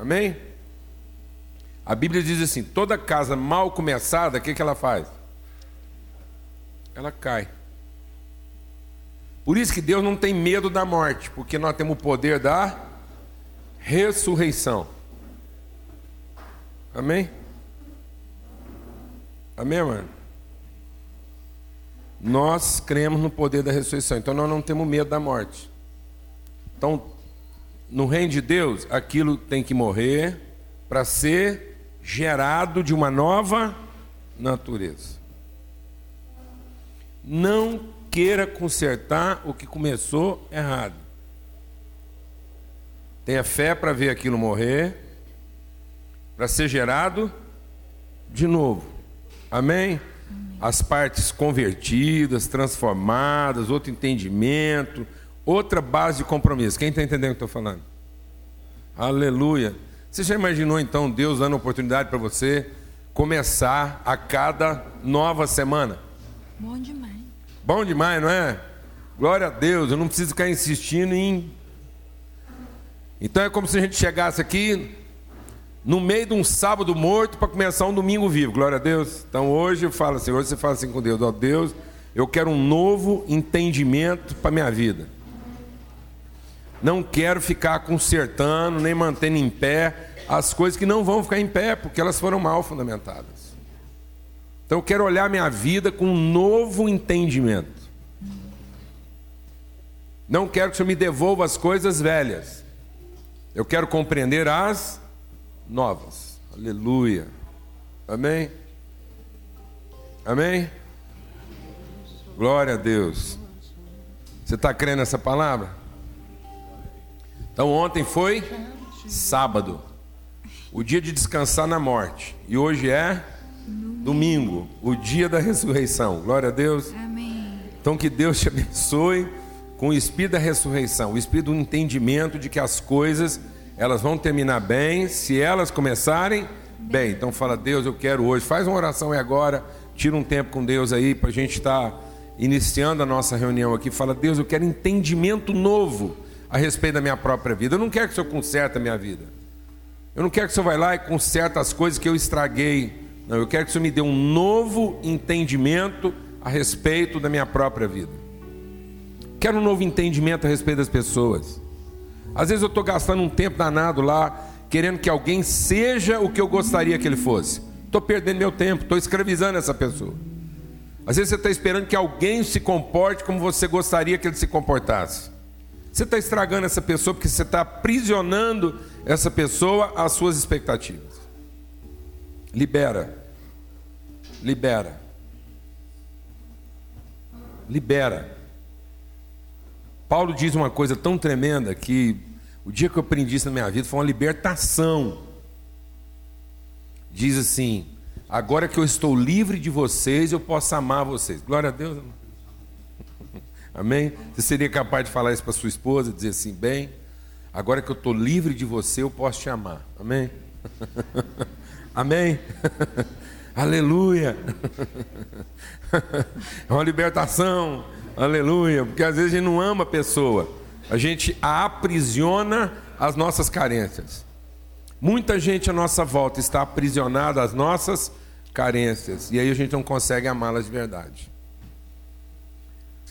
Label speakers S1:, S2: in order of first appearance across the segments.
S1: Amém? A Bíblia diz assim: toda casa mal começada, o que, que ela faz? Ela cai. Por isso que Deus não tem medo da morte, porque nós temos o poder da ressurreição. Amém? Amém, mano? Nós cremos no poder da ressurreição, então nós não temos medo da morte. Então, no reino de Deus, aquilo tem que morrer para ser gerado de uma nova natureza. Não queira consertar o que começou errado. Tenha fé para ver aquilo morrer, para ser gerado de novo. Amém? As partes convertidas, transformadas, outro entendimento, outra base de compromisso. Quem está entendendo o que eu estou falando? Aleluia. Você já imaginou então Deus dando oportunidade para você começar a cada nova semana?
S2: Bom demais.
S1: Bom demais, não é? Glória a Deus, eu não preciso ficar insistindo em. Então é como se a gente chegasse aqui no meio de um sábado morto para começar um domingo vivo. Glória a Deus. Então hoje eu falo assim, hoje você fala assim com Deus, ó oh, Deus, eu quero um novo entendimento para minha vida. Não quero ficar consertando, nem mantendo em pé as coisas que não vão ficar em pé, porque elas foram mal fundamentadas. Então eu quero olhar minha vida com um novo entendimento. Não quero que o Senhor me devolva as coisas velhas. Eu quero compreender as novas. Aleluia. Amém? Amém? Glória a Deus. Você está crendo nessa palavra? Então ontem foi sábado, o dia de descansar na morte. E hoje é Domingo, o dia da ressurreição. Glória a Deus.
S2: Amém.
S1: Então que Deus te abençoe com o espírito da ressurreição, o espírito do entendimento de que as coisas elas vão terminar bem se elas começarem bem. Então fala, Deus, eu quero hoje. Faz uma oração aí agora, tira um tempo com Deus aí para a gente estar tá iniciando a nossa reunião aqui. Fala, Deus, eu quero entendimento novo a respeito da minha própria vida. Eu não quero que o Senhor conserte a minha vida. Eu não quero que o Senhor vá lá e conserte as coisas que eu estraguei não, eu quero que o Senhor me dê um novo entendimento a respeito da minha própria vida. Quero um novo entendimento a respeito das pessoas. Às vezes eu estou gastando um tempo danado lá, querendo que alguém seja o que eu gostaria que ele fosse. Estou perdendo meu tempo, estou escravizando essa pessoa. Às vezes você está esperando que alguém se comporte como você gostaria que ele se comportasse. Você está estragando essa pessoa porque você está aprisionando essa pessoa às suas expectativas. Libera libera. Libera. Paulo diz uma coisa tão tremenda que o dia que eu aprendi isso na minha vida foi uma libertação. Diz assim: agora que eu estou livre de vocês, eu posso amar vocês. Glória a Deus. Amém? Você seria capaz de falar isso para sua esposa, dizer assim, bem, agora que eu estou livre de você, eu posso te amar. Amém? Amém? Aleluia. É uma libertação. Aleluia. Porque às vezes a gente não ama a pessoa. A gente a aprisiona às nossas carências. Muita gente à nossa volta está aprisionada às nossas carências. E aí a gente não consegue amá-las de verdade.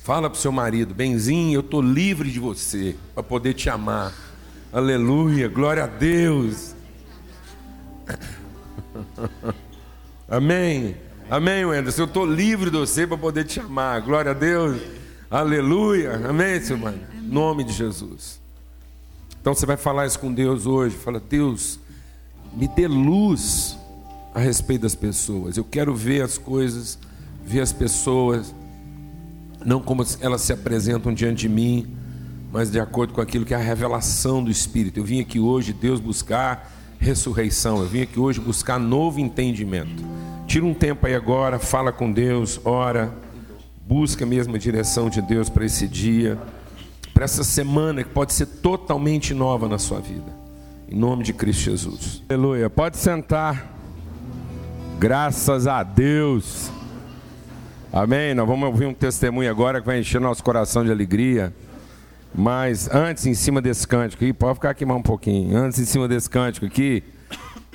S1: Fala para o seu marido, benzinho, eu estou livre de você para poder te amar. Aleluia, glória a Deus. Amém. Amém, Wenderson. Eu estou livre de você para poder te chamar. Glória a Deus. Aleluia. Amém, seu. Em nome de Jesus. Então você vai falar isso com Deus hoje. Fala, Deus, me dê luz a respeito das pessoas. Eu quero ver as coisas, ver as pessoas, não como elas se apresentam diante de mim, mas de acordo com aquilo que é a revelação do Espírito. Eu vim aqui hoje, Deus, buscar ressurreição. Eu vim aqui hoje buscar novo entendimento. Tira um tempo aí agora, fala com Deus, ora, busca mesmo a direção de Deus para esse dia, para essa semana que pode ser totalmente nova na sua vida. Em nome de Cristo Jesus. Aleluia. Pode sentar. Graças a Deus. Amém. Nós vamos ouvir um testemunho agora que vai encher nosso coração de alegria. Mas antes, em cima desse cântico aqui, pode ficar aqui mais um pouquinho. Antes, em cima desse cântico aqui,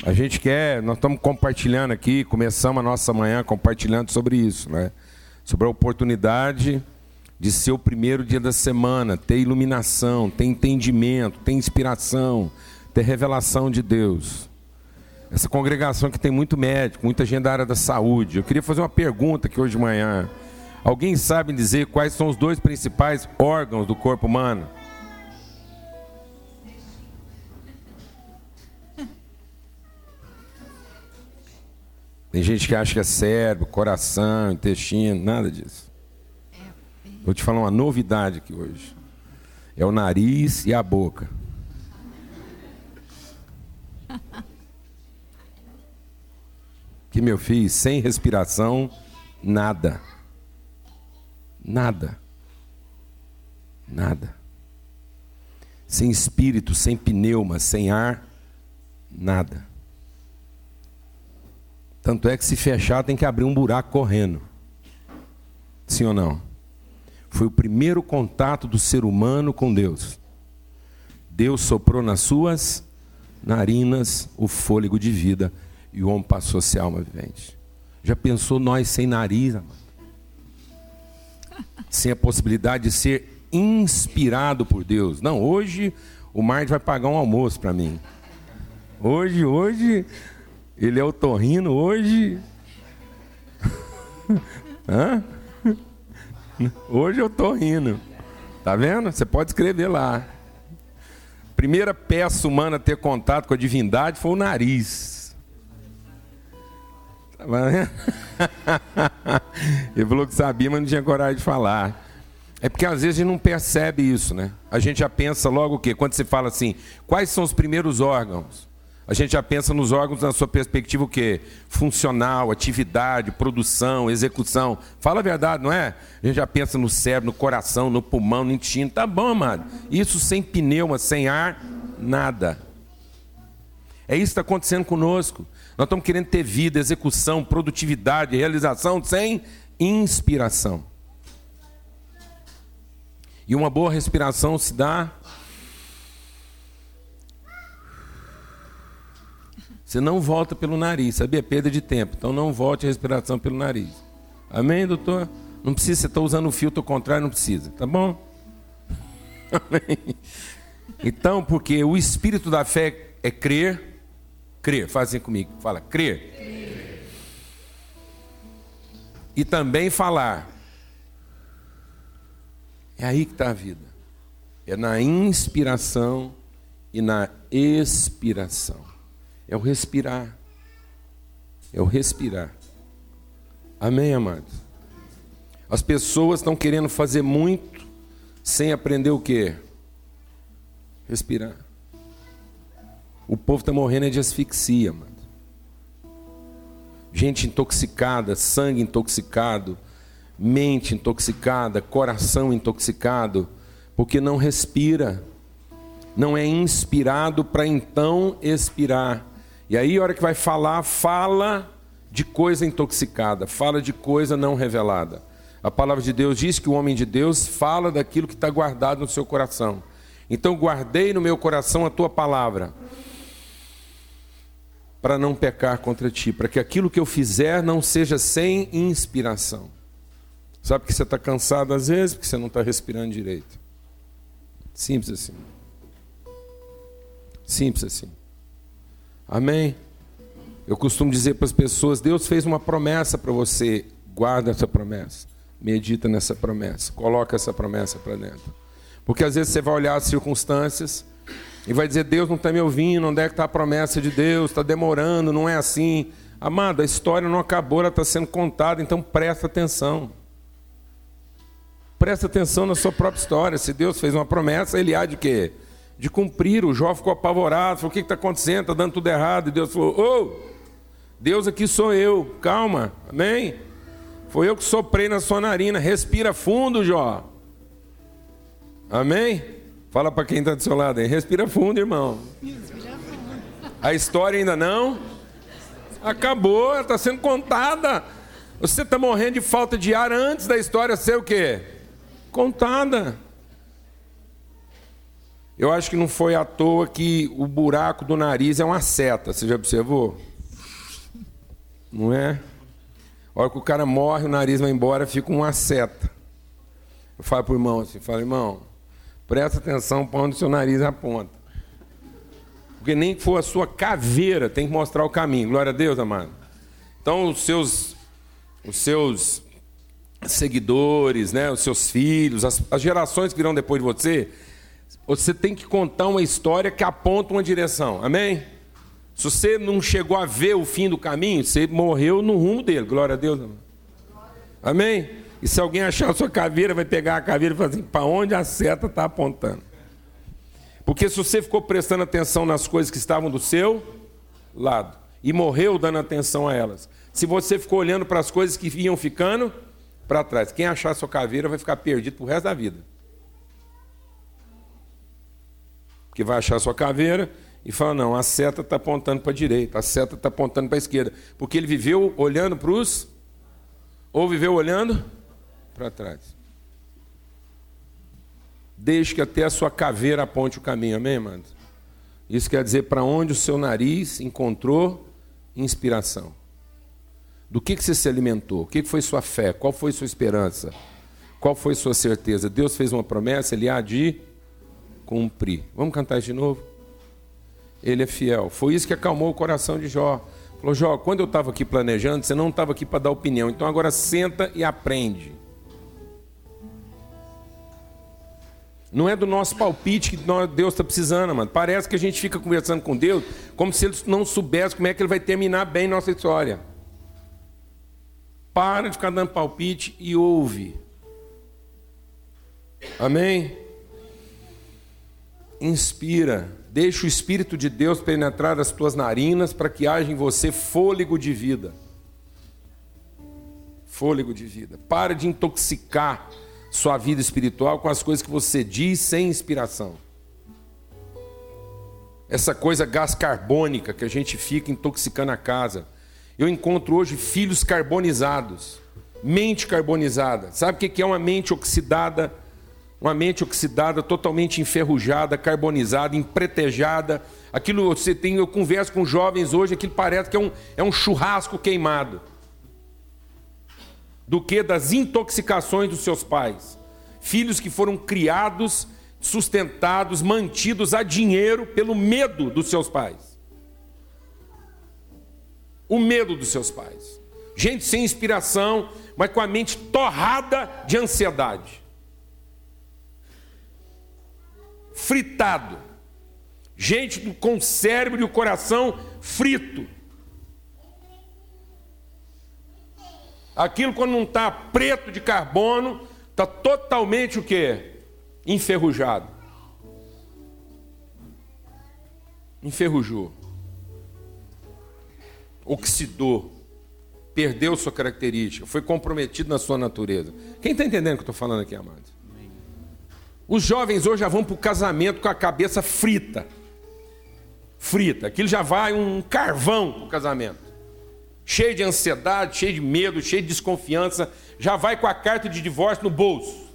S1: a gente quer, nós estamos compartilhando aqui, começamos a nossa manhã compartilhando sobre isso, né? Sobre a oportunidade de ser o primeiro dia da semana, ter iluminação, ter entendimento, ter inspiração, ter revelação de Deus. Essa congregação que tem muito médico, muita gente da área da saúde. Eu queria fazer uma pergunta aqui hoje de manhã. Alguém sabe dizer quais são os dois principais órgãos do corpo humano? Tem gente que acha que é cérebro, coração, intestino, nada disso. Vou te falar uma novidade aqui hoje. É o nariz e a boca. Que meu filho, sem respiração, nada. Nada. Nada. Sem espírito, sem pneuma, sem ar, nada. Tanto é que se fechar tem que abrir um buraco correndo. Sim ou não? Foi o primeiro contato do ser humano com Deus. Deus soprou nas suas narinas o fôlego de vida e o homem passou a ser alma vivente. Já pensou nós sem nariz, amado? Sem a possibilidade de ser inspirado por Deus. Não, hoje o Marte vai pagar um almoço para mim. Hoje, hoje, ele é o torrino hoje. Hã? Hoje eu tô rindo. Tá vendo? Você pode escrever lá. Primeira peça humana a ter contato com a divindade foi o nariz. Ele falou que sabia, mas não tinha coragem de falar. É porque às vezes a gente não percebe isso, né? A gente já pensa logo o quê? Quando você fala assim, quais são os primeiros órgãos? A gente já pensa nos órgãos na sua perspectiva o quê? Funcional, atividade, produção, execução. Fala a verdade, não é? A gente já pensa no cérebro, no coração, no pulmão, no intestino. Tá bom, amado. Isso sem pneuma, sem ar, nada. É isso que está acontecendo conosco. Nós estamos querendo ter vida, execução, produtividade, realização sem inspiração. E uma boa respiração se dá Você não volta pelo nariz, sabia? Perda de tempo. Então não volte a respiração pelo nariz. Amém, doutor? Não precisa, você está usando o filtro contrário, não precisa, tá bom? Amém. Então, porque o espírito da fé é crer, crer, fazem comigo, fala, crer. E também falar. É aí que está a vida. É na inspiração e na expiração. É o respirar. É o respirar. Amém, amados? As pessoas estão querendo fazer muito sem aprender o que? Respirar. O povo está morrendo de asfixia, mano. Gente intoxicada, sangue intoxicado, mente intoxicada, coração intoxicado, porque não respira, não é inspirado para então expirar. E aí, a hora que vai falar, fala de coisa intoxicada, fala de coisa não revelada. A palavra de Deus diz que o homem de Deus fala daquilo que está guardado no seu coração. Então, guardei no meu coração a tua palavra, para não pecar contra ti, para que aquilo que eu fizer não seja sem inspiração. Sabe que você está cansado às vezes porque você não está respirando direito. Simples assim. Simples assim. Amém? Eu costumo dizer para as pessoas: Deus fez uma promessa para você, guarda essa promessa, medita nessa promessa, coloca essa promessa para dentro. Porque às vezes você vai olhar as circunstâncias e vai dizer: Deus não está me ouvindo, onde é que está a promessa de Deus? Está demorando, não é assim. Amado, a história não acabou, ela está sendo contada, então presta atenção. Presta atenção na sua própria história. Se Deus fez uma promessa, ele há de quê? de cumprir. O Jó ficou apavorado, falou: O que está acontecendo? Está dando tudo errado. E Deus falou: Ô, oh, Deus aqui sou eu, calma, amém? Foi eu que soprei na sua narina, respira fundo, Jó. Amém? Fala para quem está do seu lado aí, respira fundo, irmão. A história ainda não acabou, está sendo contada. Você está morrendo de falta de ar antes da história ser o quê? Contada. Eu acho que não foi à toa que o buraco do nariz é uma seta. Você já observou? Não é? A hora que o cara morre, o nariz vai embora, fica uma seta. Eu falo para o irmão assim, falo, irmão, presta atenção para onde seu nariz aponta. Porque nem que for a sua caveira, tem que mostrar o caminho. Glória a Deus, amado. Então, os seus, os seus seguidores, né, os seus filhos, as, as gerações que virão depois de você, você tem que contar uma história que aponta uma direção. Amém? Se você não chegou a ver o fim do caminho, você morreu no rumo dele. Glória a Deus. Amém? E se alguém achar a sua caveira, vai pegar a caveira e falar assim: para onde a seta está apontando? Porque se você ficou prestando atenção nas coisas que estavam do seu lado e morreu dando atenção a elas, se você ficou olhando para as coisas que iam ficando para trás, quem achar a sua caveira vai ficar perdido para o resto da vida. que vai achar sua caveira e fala: não, a seta está apontando para a direita, a seta está apontando para a esquerda. Porque ele viveu olhando para os. Ou viveu olhando para trás. Deixe que até a sua caveira aponte o caminho, amém, amados? Isso quer dizer para onde o seu nariz encontrou inspiração. Do que, que você se alimentou? O que, que foi sua fé? Qual foi sua esperança? Qual foi sua certeza? Deus fez uma promessa, ele há de cumprir. Vamos cantar isso de novo? Ele é fiel. Foi isso que acalmou o coração de Jó. Falou, Jó, quando eu estava aqui planejando, você não estava aqui para dar opinião. Então agora senta e aprende. Não é do nosso palpite que Deus está precisando, mano. Parece que a gente fica conversando com Deus como se ele não soubesse como é que ele vai terminar bem nossa história. Para de ficar dando palpite e ouve. Amém? inspira, deixa o Espírito de Deus penetrar as tuas narinas para que haja em você fôlego de vida. Fôlego de vida. Para de intoxicar sua vida espiritual com as coisas que você diz sem inspiração. Essa coisa gás carbônica que a gente fica intoxicando a casa. Eu encontro hoje filhos carbonizados, mente carbonizada. Sabe o que é uma mente oxidada? uma mente oxidada, totalmente enferrujada, carbonizada, empretejada. Aquilo você tem, eu converso com jovens hoje, aquilo parece que é um, é um churrasco queimado. Do que das intoxicações dos seus pais. Filhos que foram criados, sustentados, mantidos a dinheiro pelo medo dos seus pais. O medo dos seus pais. Gente sem inspiração, mas com a mente torrada de ansiedade. fritado. Gente com o cérebro e o coração frito. Aquilo quando não está preto de carbono, está totalmente o que? Enferrujado. Enferrujou. Oxidou. Perdeu sua característica. Foi comprometido na sua natureza. Quem está entendendo o que eu estou falando aqui, amados? Os jovens hoje já vão para o casamento com a cabeça frita. Frita. Aquilo já vai um carvão para o casamento. Cheio de ansiedade, cheio de medo, cheio de desconfiança. Já vai com a carta de divórcio no bolso.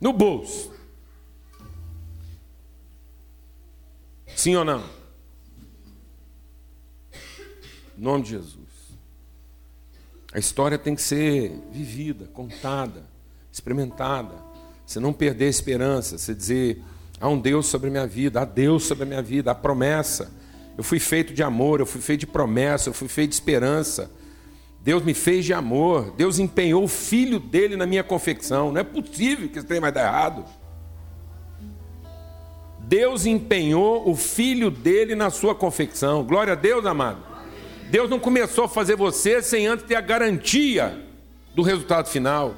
S1: No bolso. Sim ou não? Em nome de Jesus. A história tem que ser vivida, contada, experimentada. Você não perder a esperança, você dizer: há um Deus sobre a minha vida, há Deus sobre a minha vida, há promessa. Eu fui feito de amor, eu fui feito de promessa, eu fui feito de esperança. Deus me fez de amor, Deus empenhou o filho dele na minha confecção. Não é possível que isso tenha mais dar errado. Deus empenhou o filho dele na sua confecção. Glória a Deus, amado. Deus não começou a fazer você sem antes ter a garantia do resultado final.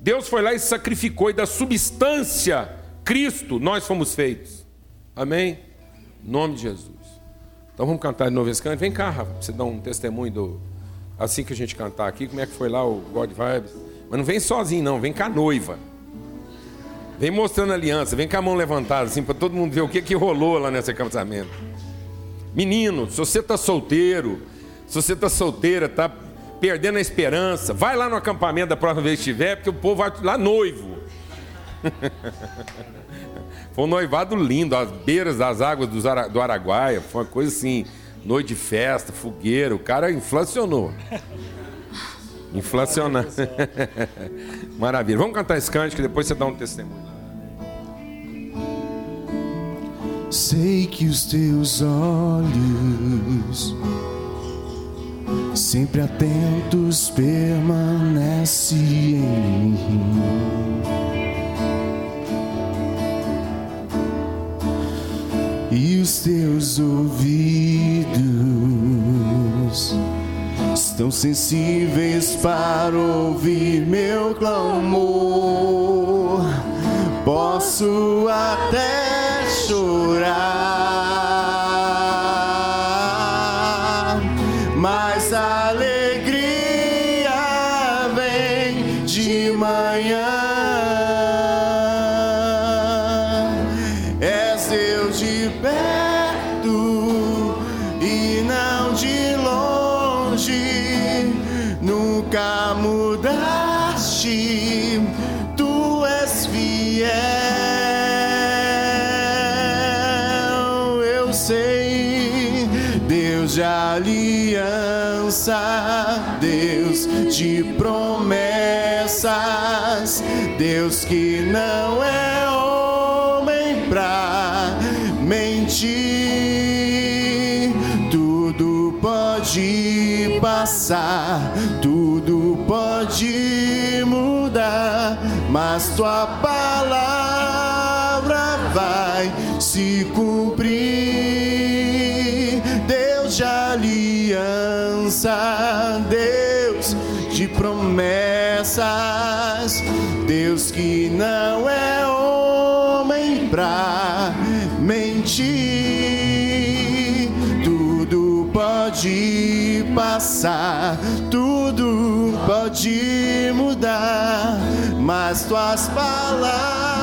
S1: Deus foi lá e sacrificou, e da substância, Cristo, nós fomos feitos. Amém? Em nome de Jesus. Então vamos cantar de novo esse canto. Vem cá, Rafa, para você dar um testemunho do. Assim que a gente cantar aqui, como é que foi lá o God Vibes. Mas não vem sozinho, não, vem com a noiva. Vem mostrando a aliança, vem com a mão levantada, assim, para todo mundo ver o que, que rolou lá nesse casamento. Menino, se você está solteiro, se você está solteira, está perdendo a esperança, vai lá no acampamento da próxima vez que estiver, porque o povo vai lá noivo. Foi um noivado lindo, às beiras das águas do Araguaia. Foi uma coisa assim, noite de festa, fogueira. O cara inflacionou. Inflacionar. Maravilha. Vamos cantar esse cântico, depois você dá um testemunho.
S2: Sei que os teus olhos, sempre atentos, permanecem em mim. E os teus ouvidos estão sensíveis para ouvir meu clamor. Posso até chorar, aliança, Deus de promessas, Deus que não é homem pra mentir. Tudo pode passar, tudo pode mudar, mas tua palavra vai se cumprir Deus de promessas, Deus que não é homem pra mentir. Tudo pode passar, tudo pode mudar, mas tuas palavras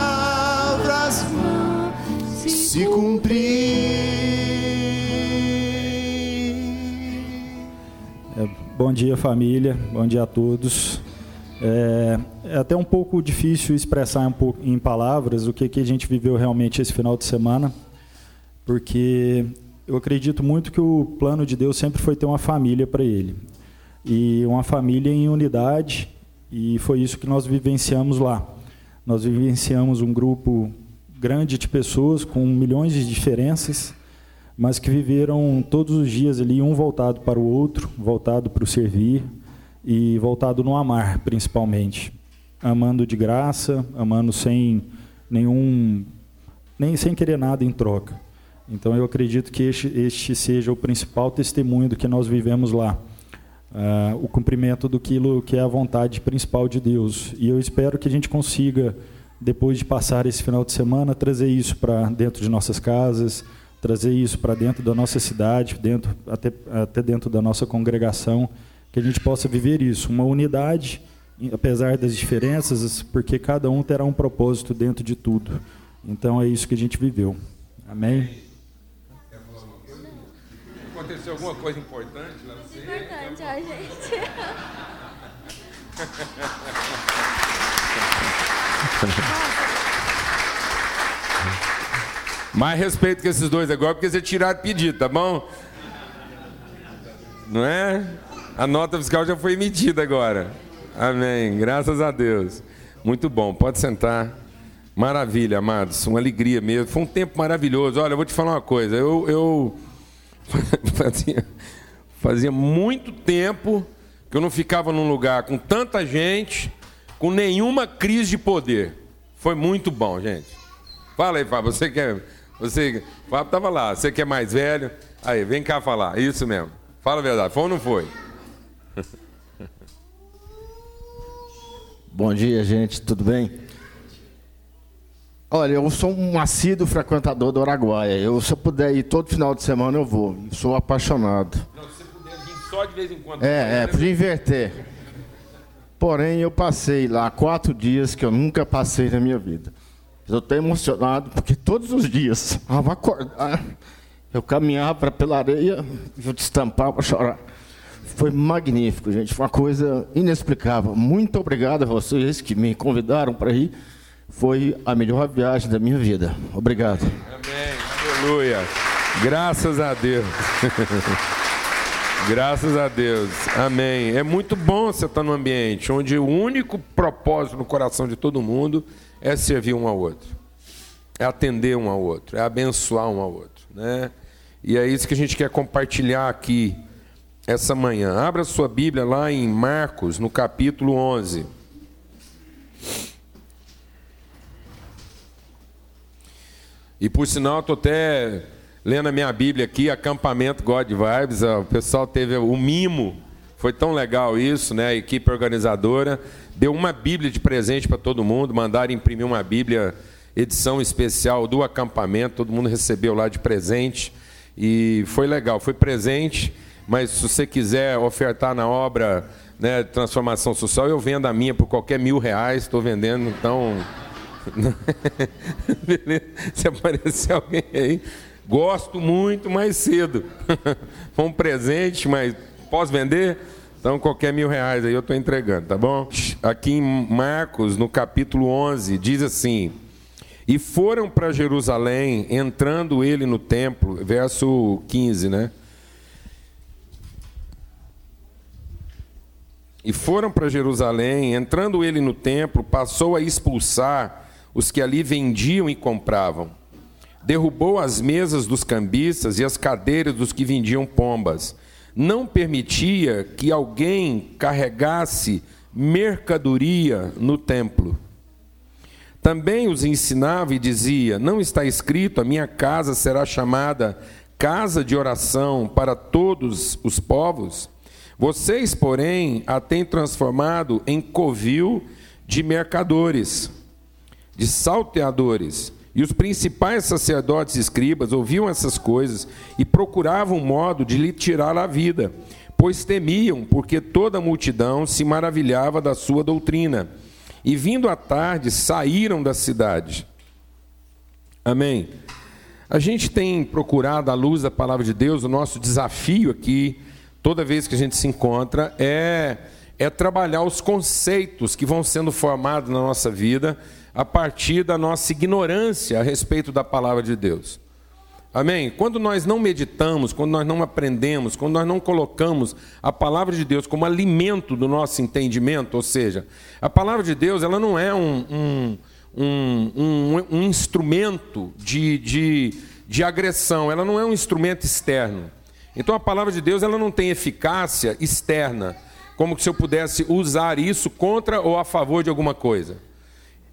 S2: se cumprir.
S3: Bom dia, família. Bom dia a todos. É, é, até um pouco difícil expressar um pouco em palavras o que, que a gente viveu realmente esse final de semana, porque eu acredito muito que o plano de Deus sempre foi ter uma família para ele. E uma família em unidade, e foi isso que nós vivenciamos lá. Nós vivenciamos um grupo grande de pessoas com milhões de diferenças, mas que viveram todos os dias ali, um voltado para o outro, voltado para o servir e voltado no amar, principalmente. Amando de graça, amando sem nenhum. nem sem querer nada em troca. Então eu acredito que este, este seja o principal testemunho do que nós vivemos lá. Uh, o cumprimento do que é a vontade principal de Deus. E eu espero que a gente consiga, depois de passar esse final de semana, trazer isso para dentro de nossas casas, trazer isso para dentro da nossa cidade, dentro, até, até dentro da nossa congregação, que a gente possa viver isso, uma unidade, apesar das diferenças, porque cada um terá um propósito dentro de tudo. Então é isso que a gente viveu. Amém?
S1: Aconteceu alguma coisa importante lá no Importante, ó, gente. Mais respeito que esses dois agora, porque você tiraram pedido, tá bom? Não é? A nota fiscal já foi emitida agora. Amém. Graças a Deus. Muito bom. Pode sentar. Maravilha, amados. Uma alegria mesmo. Foi um tempo maravilhoso. Olha, eu vou te falar uma coisa. Eu, eu fazia, fazia muito tempo que eu não ficava num lugar com tanta gente, com nenhuma crise de poder. Foi muito bom, gente. Fala aí, Fábio. Você quer você, o Fábio estava lá. Você que é mais velho, aí, vem cá falar. Isso mesmo. Fala a verdade. Foi ou não foi?
S4: Bom dia, gente. Tudo bem? Olha, eu sou um assíduo frequentador do Araguaia. Eu, se eu puder ir todo final de semana, eu vou. sou apaixonado. Não, se você puder vir só de vez em quando. É, é, podia inverter. Porém, eu passei lá quatro dias que eu nunca passei na minha vida. Eu estou emocionado porque todos os dias, ao acordar, eu caminhava pela areia, eu destampava, chorar. Foi magnífico, gente. Foi uma coisa inexplicável. Muito obrigado a vocês que me convidaram para ir. foi a melhor viagem da minha vida. Obrigado.
S1: Amém. Aleluia. Graças a Deus. Graças a Deus. Amém. É muito bom você estar num ambiente onde o único propósito no coração de todo mundo é servir um ao outro. É atender um ao outro, é abençoar um ao outro, né? E é isso que a gente quer compartilhar aqui essa manhã. Abra sua Bíblia lá em Marcos, no capítulo 11. E por sinal, estou até lendo a minha Bíblia aqui, acampamento God Vibes. O pessoal teve o mimo, foi tão legal isso, né? A equipe organizadora deu uma Bíblia de presente para todo mundo, mandaram imprimir uma Bíblia edição especial do acampamento, todo mundo recebeu lá de presente e foi legal, foi presente. Mas se você quiser ofertar na obra né, transformação social, eu vendo a minha por qualquer mil reais, estou vendendo, então Se aparecer alguém aí, gosto muito mais cedo. Foi um presente, mas posso vender? Então, qualquer mil reais aí eu estou entregando, tá bom? Aqui em Marcos, no capítulo 11, diz assim: E foram para Jerusalém, entrando ele no templo, verso 15, né? E foram para Jerusalém, entrando ele no templo, passou a expulsar os que ali vendiam e compravam. Derrubou as mesas dos cambistas e as cadeiras dos que vendiam pombas. Não permitia que alguém carregasse mercadoria no templo. Também os ensinava e dizia: Não está escrito, a minha casa será chamada casa de oração para todos os povos? Vocês, porém, a têm transformado em covil de mercadores de salteadores. E os principais sacerdotes e escribas ouviam essas coisas e procuravam um modo de lhe tirar a vida, pois temiam, porque toda a multidão se maravilhava da sua doutrina. E vindo à tarde, saíram da cidade. Amém. A gente tem procurado, à luz da palavra de Deus, o nosso desafio aqui, toda vez que a gente se encontra, é, é trabalhar os conceitos que vão sendo formados na nossa vida a partir da nossa ignorância a respeito da palavra de Deus. Amém? Quando nós não meditamos, quando nós não aprendemos, quando nós não colocamos a palavra de Deus como alimento do nosso entendimento, ou seja, a palavra de Deus ela não é um, um, um, um, um instrumento de, de, de agressão, ela não é um instrumento externo. Então a palavra de Deus ela não tem eficácia externa, como se eu pudesse usar isso contra ou a favor de alguma coisa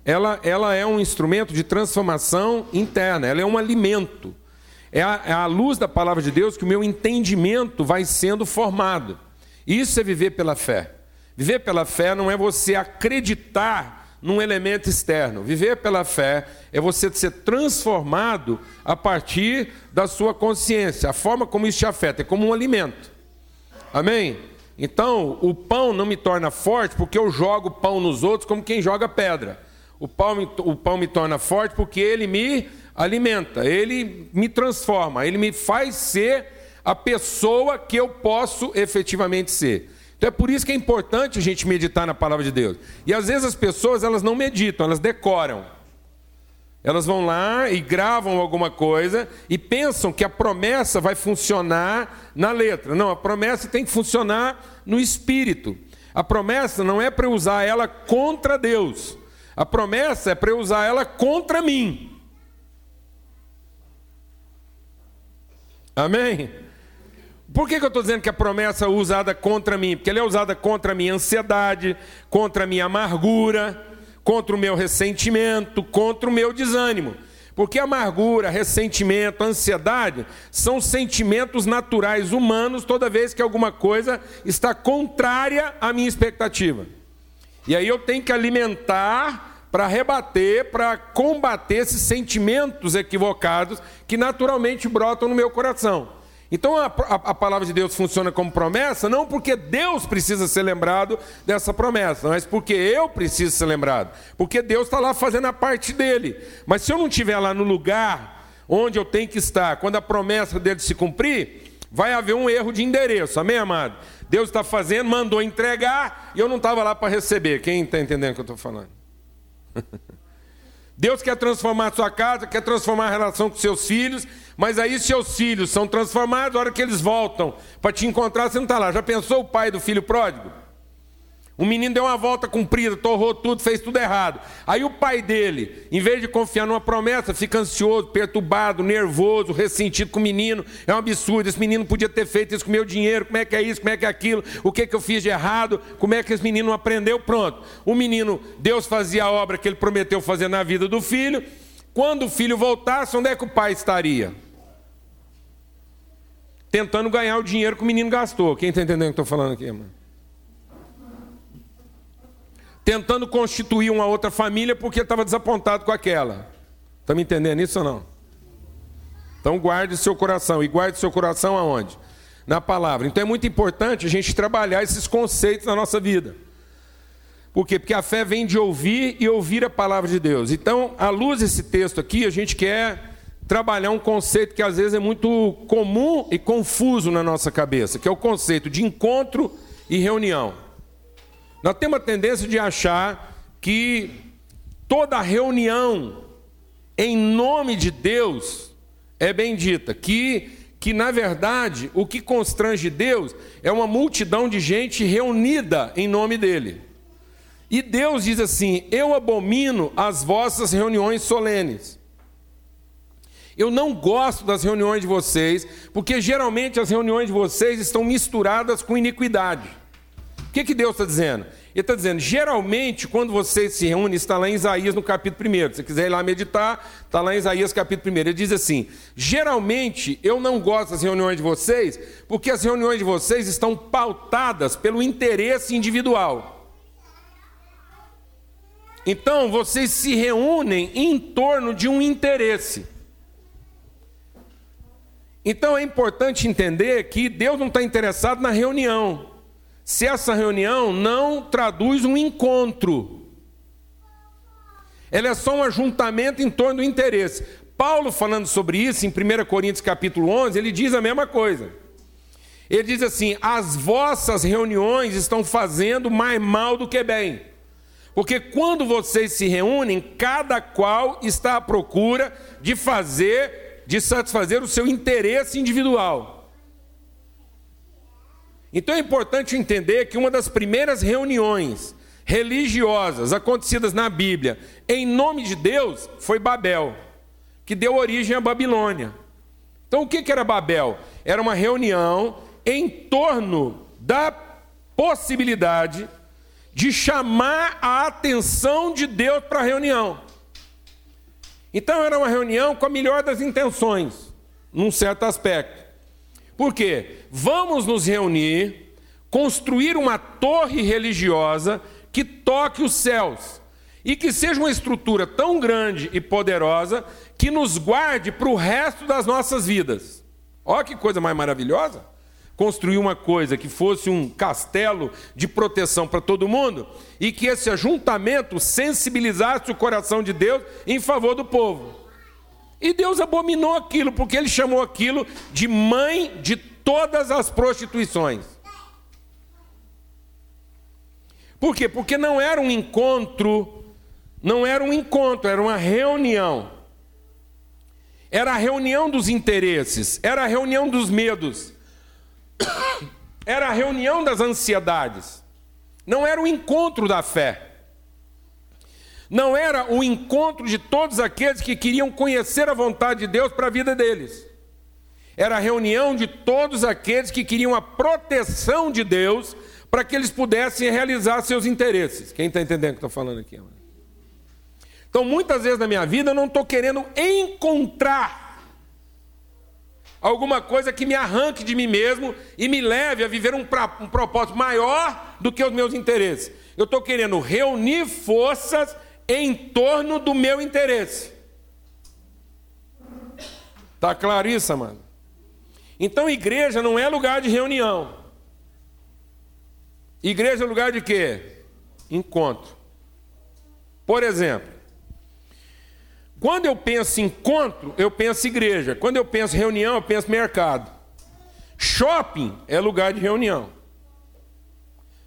S1: ela, ela é um instrumento de transformação interna, ela é um alimento. É a, é a luz da palavra de Deus que o meu entendimento vai sendo formado. Isso é viver pela fé. Viver pela fé não é você acreditar num elemento externo. Viver pela fé é você ser transformado a partir da sua consciência. A forma como isso te afeta é como um alimento. Amém? Então, o pão não me torna forte porque eu jogo pão nos outros como quem joga pedra. O pão, me, o pão me torna forte porque ele me alimenta, ele me transforma, ele me faz ser a pessoa que eu posso efetivamente ser. Então é por isso que é importante a gente meditar na palavra de Deus. E às vezes as pessoas elas não meditam, elas decoram. Elas vão lá e gravam alguma coisa e pensam que a promessa vai funcionar na letra. Não, a promessa tem que funcionar no espírito. A promessa não é para usar ela contra Deus. A promessa é para eu usar ela contra mim. Amém? Por que, que eu estou dizendo que a promessa é usada contra mim? Porque ela é usada contra a minha ansiedade, contra a minha amargura, contra o meu ressentimento, contra o meu desânimo. Porque amargura, ressentimento, ansiedade são sentimentos naturais humanos toda vez que alguma coisa está contrária à minha expectativa. E aí eu tenho que alimentar para rebater, para combater esses sentimentos equivocados que naturalmente brotam no meu coração. Então a, a, a, palavra de Deus funciona como promessa, não porque Deus precisa ser lembrado dessa promessa, mas porque eu preciso ser lembrado. Porque Deus está lá fazendo a parte dele. Mas se eu não estiver lá no lugar onde eu tenho que estar, quando a promessa dele se cumprir, vai haver um erro de endereço, amém, amado? Deus está fazendo, mandou entregar e eu não estava lá para receber. Quem está entendendo o que eu estou falando? Deus quer transformar a sua casa, quer transformar a relação com seus filhos, mas aí seus filhos são transformados, a hora que eles voltam para te encontrar, você não está lá. Já pensou o pai do filho pródigo? O menino deu uma volta comprida, torrou tudo, fez tudo errado. Aí o pai dele, em vez de confiar numa promessa, fica ansioso, perturbado, nervoso, ressentido com o menino. É um absurdo, esse menino podia ter feito isso com meu dinheiro, como é que é isso, como é que é aquilo, o que, que eu fiz de errado, como é que esse menino não aprendeu, pronto. O menino, Deus fazia a obra que ele prometeu fazer na vida do filho. Quando o filho voltasse, onde é que o pai estaria? Tentando ganhar o dinheiro que o menino gastou. Quem está entendendo o que eu estou falando aqui, mano? Tentando constituir uma outra família porque estava desapontado com aquela. Está me entendendo isso ou não? Então guarde seu coração. E guarde seu coração aonde? Na palavra. Então é muito importante a gente trabalhar esses conceitos na nossa vida. Por quê? Porque a fé vem de ouvir e ouvir a palavra de Deus. Então, à luz desse texto aqui, a gente quer trabalhar um conceito que às vezes é muito comum e confuso na nossa cabeça, que é o conceito de encontro e reunião. Nós temos a tendência de achar que toda reunião em nome de Deus é bendita, que que na verdade o que constrange Deus é uma multidão de gente reunida em nome dele. E Deus diz assim: Eu abomino as vossas reuniões solenes. Eu não gosto das reuniões de vocês, porque geralmente as reuniões de vocês estão misturadas com iniquidade que, que Deus está dizendo? Ele está dizendo, geralmente, quando vocês se reúnem, está lá em Isaías no capítulo 1. Se quiser ir lá meditar, está lá em Isaías capítulo 1. Ele diz assim: geralmente eu não gosto das reuniões de vocês, porque as reuniões de vocês estão pautadas pelo interesse individual. Então, vocês se reúnem em torno de um interesse. Então é importante entender que Deus não está interessado na reunião se essa reunião não traduz um encontro. Ela é só um ajuntamento em torno do interesse. Paulo falando sobre isso em 1 Coríntios capítulo 11, ele diz a mesma coisa. Ele diz assim: "As vossas reuniões estão fazendo mais mal do que bem". Porque quando vocês se reúnem, cada qual está à procura de fazer, de satisfazer o seu interesse individual. Então é importante entender que uma das primeiras reuniões religiosas acontecidas na Bíblia em nome de Deus foi Babel, que deu origem à Babilônia. Então o que era Babel? Era uma reunião em torno da possibilidade de chamar a atenção de Deus para a reunião. Então era uma reunião com a melhor das intenções, num certo aspecto. Por quê? Vamos nos reunir, construir uma torre religiosa que toque os céus e que seja uma estrutura tão grande e poderosa que nos guarde para o resto das nossas vidas. Olha que coisa mais maravilhosa! Construir uma coisa que fosse um castelo de proteção para todo mundo e que esse ajuntamento sensibilizasse o coração de Deus em favor do povo. E Deus abominou aquilo, porque ele chamou aquilo de mãe de todas as prostituições. Por quê? Porque não era um encontro, não era um encontro, era uma reunião. Era a reunião dos interesses, era a reunião dos medos, era a reunião das ansiedades. Não era o encontro da fé não era o encontro de todos aqueles que queriam conhecer a vontade de Deus para a vida deles. Era a reunião de todos aqueles que queriam a proteção de Deus para que eles pudessem realizar seus interesses. Quem está entendendo o que estou falando aqui? Então, muitas vezes na minha vida eu não estou querendo encontrar alguma coisa que me arranque de mim mesmo e me leve a viver um, pra, um propósito maior do que os meus interesses. Eu estou querendo reunir forças em torno do meu interesse. Tá claro isso, mano? Então, igreja não é lugar de reunião. Igreja é lugar de quê? Encontro. Por exemplo, quando eu penso encontro, eu penso igreja. Quando eu penso reunião, eu penso mercado. Shopping é lugar de reunião.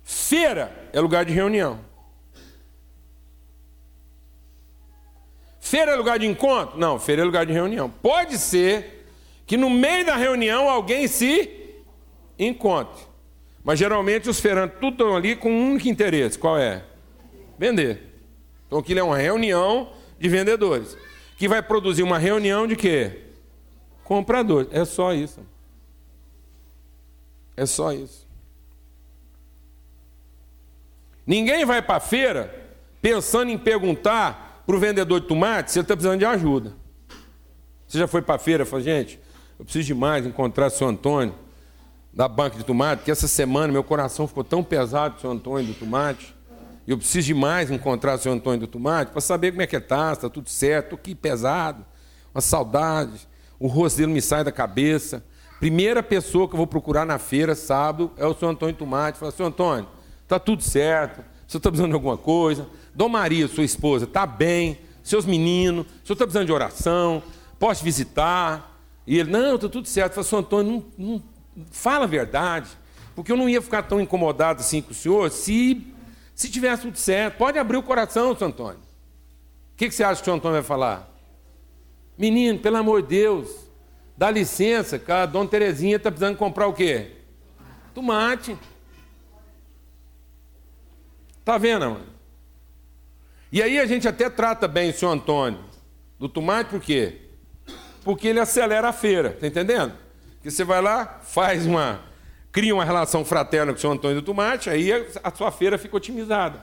S1: Feira é lugar de reunião. Feira é lugar de encontro? Não, feira é lugar de reunião. Pode ser que no meio da reunião alguém se encontre. Mas geralmente os feirantes tudo estão ali com um único interesse. Qual é? Vender. Então aquilo é uma reunião de vendedores. Que vai produzir uma reunião de quê? Compradores. É só isso. É só isso. Ninguém vai para a feira pensando em perguntar para o vendedor de tomate ele está precisando de ajuda. Você já foi para a feira e falou, gente, eu preciso de mais encontrar o senhor Antônio da banca de tomate, que essa semana meu coração ficou tão pesado com o senhor Antônio do tomate. Eu preciso de mais encontrar o senhor Antônio do tomate para saber como é que está, está tudo certo, que pesado, uma saudade, o rosto dele me sai da cabeça. Primeira pessoa que eu vou procurar na feira sábado é o senhor Antônio Tomate. Fala, senhor Antônio, está tudo certo, senhor está precisando de alguma coisa? Dom Maria, sua esposa, está bem? Seus meninos, o senhor está precisando de oração? Posso visitar? E ele, não, está tudo certo. Fala, senhor Antônio, não, não, fala a verdade, porque eu não ia ficar tão incomodado assim com o senhor se, se tivesse tudo certo. Pode abrir o coração, senhor Antônio. O que, que você acha que o senhor Antônio vai falar? Menino, pelo amor de Deus, dá licença, que a dona Terezinha está precisando comprar o quê? Tomate. Tá vendo, mano? E aí a gente até trata bem o senhor Antônio do tomate, por quê? Porque ele acelera a feira, tá entendendo? Que você vai lá, faz uma. cria uma relação fraterna com o senhor Antônio do Tomate, aí a sua feira fica otimizada.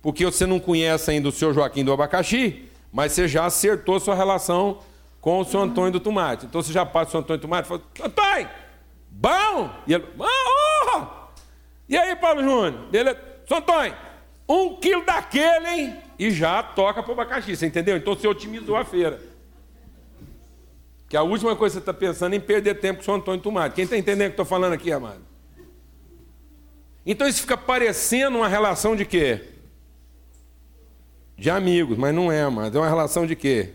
S1: Porque você não conhece ainda o senhor Joaquim do Abacaxi, mas você já acertou sua relação com o senhor Antônio do Tomate. Então você já passa o senhor Antônio do Tomate e fala, Antônio, bom! E ele, oh! E aí, Paulo Júnior? Ele, senhor Antônio, um quilo daquele, hein? E já toca para o abacaxi, você entendeu? Então você otimizou a feira. Que a última coisa que você está pensando é em perder tempo com o senhor Antônio Tomate. Quem está entendendo o que estou falando aqui, amado? Então isso fica parecendo uma relação de quê? De amigos, mas não é, amado. É uma relação de quê?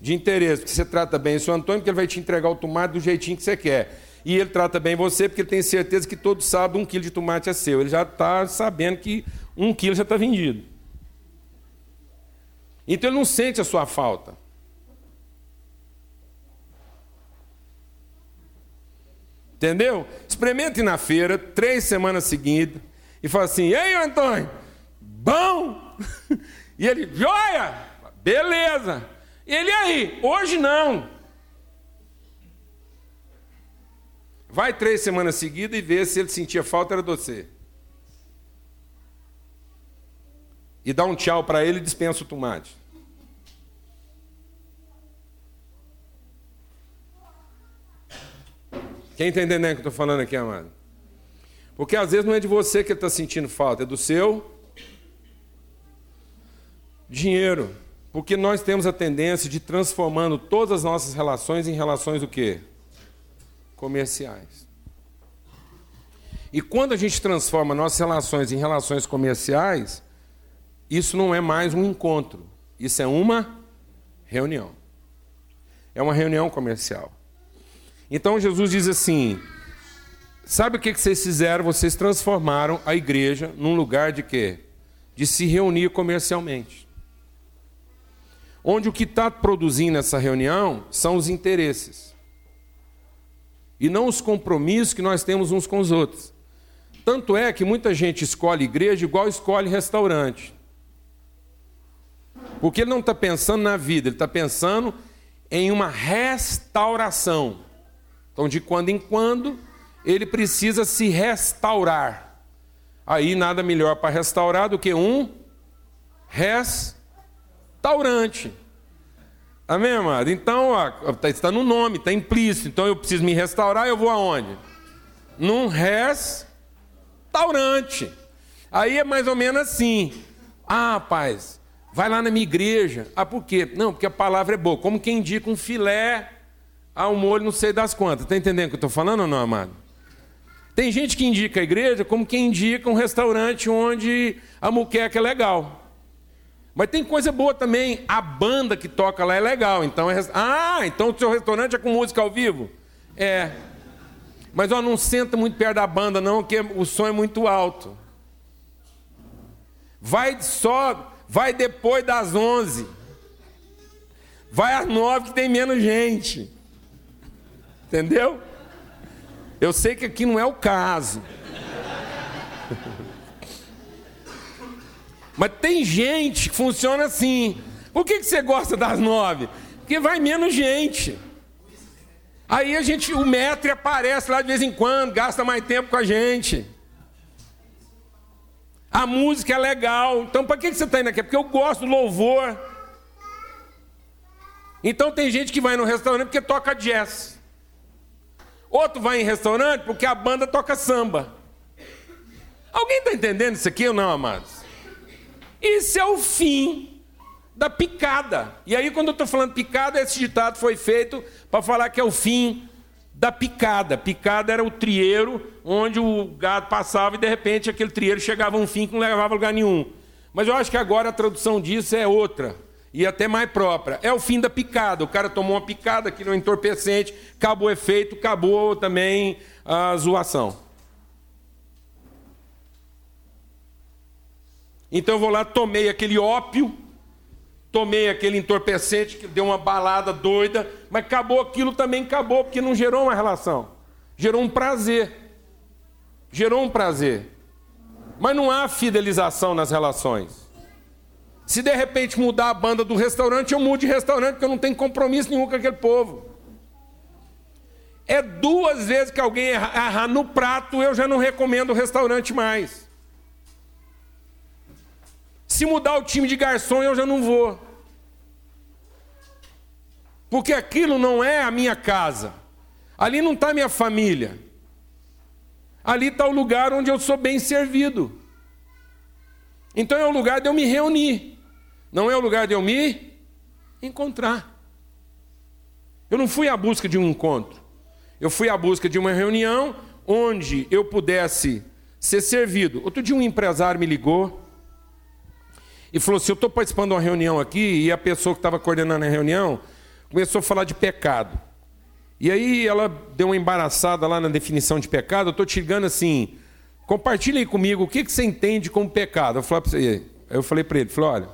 S1: De interesse. Porque você trata bem o senhor Antônio, porque ele vai te entregar o tomate do jeitinho que você quer. E ele trata bem você, porque ele tem certeza que todo sábado um quilo de tomate é seu. Ele já está sabendo que um quilo já está vendido. Então ele não sente a sua falta. Entendeu? Experimente na feira, três semanas seguidas, e fala assim: Ei, Antônio, bom! E ele, joia! Beleza! E ele aí, hoje não. Vai três semanas seguidas e vê se ele sentia falta era de você. E dá um tchau para ele e dispensa o tomate. Quem está entendendo o que eu estou falando aqui, amado? Porque às vezes não é de você que ele está sentindo falta, é do seu dinheiro. Porque nós temos a tendência de transformando todas as nossas relações em relações o quê? Comerciais. E quando a gente transforma nossas relações em relações comerciais, isso não é mais um encontro, isso é uma reunião. É uma reunião comercial. Então Jesus diz assim: Sabe o que vocês fizeram? Vocês transformaram a igreja num lugar de quê? De se reunir comercialmente. Onde o que está produzindo essa reunião são os interesses. E não os compromissos que nós temos uns com os outros. Tanto é que muita gente escolhe igreja igual escolhe restaurante. Porque ele não está pensando na vida, ele está pensando em uma restauração. Então, de quando em quando, ele precisa se restaurar. Aí, nada melhor para restaurar do que um restaurante. Amém, amado? Então, tá, está no nome, está implícito. Então, eu preciso me restaurar, eu vou aonde? Num restaurante. Aí é mais ou menos assim. Ah, rapaz, vai lá na minha igreja. Ah, por quê? Não, porque a palavra é boa. Como quem indica um filé a um molho não sei das quantas. Está entendendo o que eu estou falando ou não, amado? Tem gente que indica a igreja como quem indica um restaurante onde a muqueca é legal. Mas tem coisa boa também. A banda que toca lá é legal. Então é... Ah, então o seu restaurante é com música ao vivo? É. Mas ó, não senta muito perto da banda, não, porque o som é muito alto. Vai só, vai depois das 11. Vai às nove que tem menos gente. Entendeu? Eu sei que aqui não é o caso. Mas tem gente que funciona assim. Por que, que você gosta das nove? Porque vai menos gente. Aí a gente, o metro aparece lá de vez em quando, gasta mais tempo com a gente. A música é legal. Então, para que você está indo aqui? Porque eu gosto do louvor. Então, tem gente que vai no restaurante porque toca jazz. Outro vai em restaurante porque a banda toca samba. Alguém está entendendo isso aqui ou não, amados? Isso é o fim da picada. E aí, quando eu estou falando picada, esse ditado foi feito para falar que é o fim da picada. Picada era o trieiro onde o gado passava e de repente aquele trieiro chegava a um fim que não levava a lugar nenhum. Mas eu acho que agora a tradução disso é outra e até mais própria. É o fim da picada. O cara tomou uma picada, não é entorpecente, acabou o efeito, acabou também a zoação. Então eu vou lá, tomei aquele ópio, tomei aquele entorpecente que deu uma balada doida, mas acabou aquilo também acabou porque não gerou uma relação. Gerou um prazer. Gerou um prazer. Mas não há fidelização nas relações. Se de repente mudar a banda do restaurante, eu mudo de restaurante porque eu não tenho compromisso nenhum com aquele povo. É duas vezes que alguém errar no prato, eu já não recomendo o restaurante mais. Se mudar o time de garçom, eu já não vou. Porque aquilo não é a minha casa. Ali não está minha família. Ali está o lugar onde eu sou bem servido. Então é o lugar de eu me reunir. Não é o lugar de eu me encontrar. Eu não fui à busca de um encontro. Eu fui à busca de uma reunião onde eu pudesse ser servido. Outro dia um empresário me ligou e falou assim: Eu estou participando de uma reunião aqui e a pessoa que estava coordenando a reunião começou a falar de pecado. E aí ela deu uma embaraçada lá na definição de pecado. Eu estou te ligando assim: compartilhe aí comigo o que, que você entende como pecado. Eu falei para eu falei para ele: falei, olha,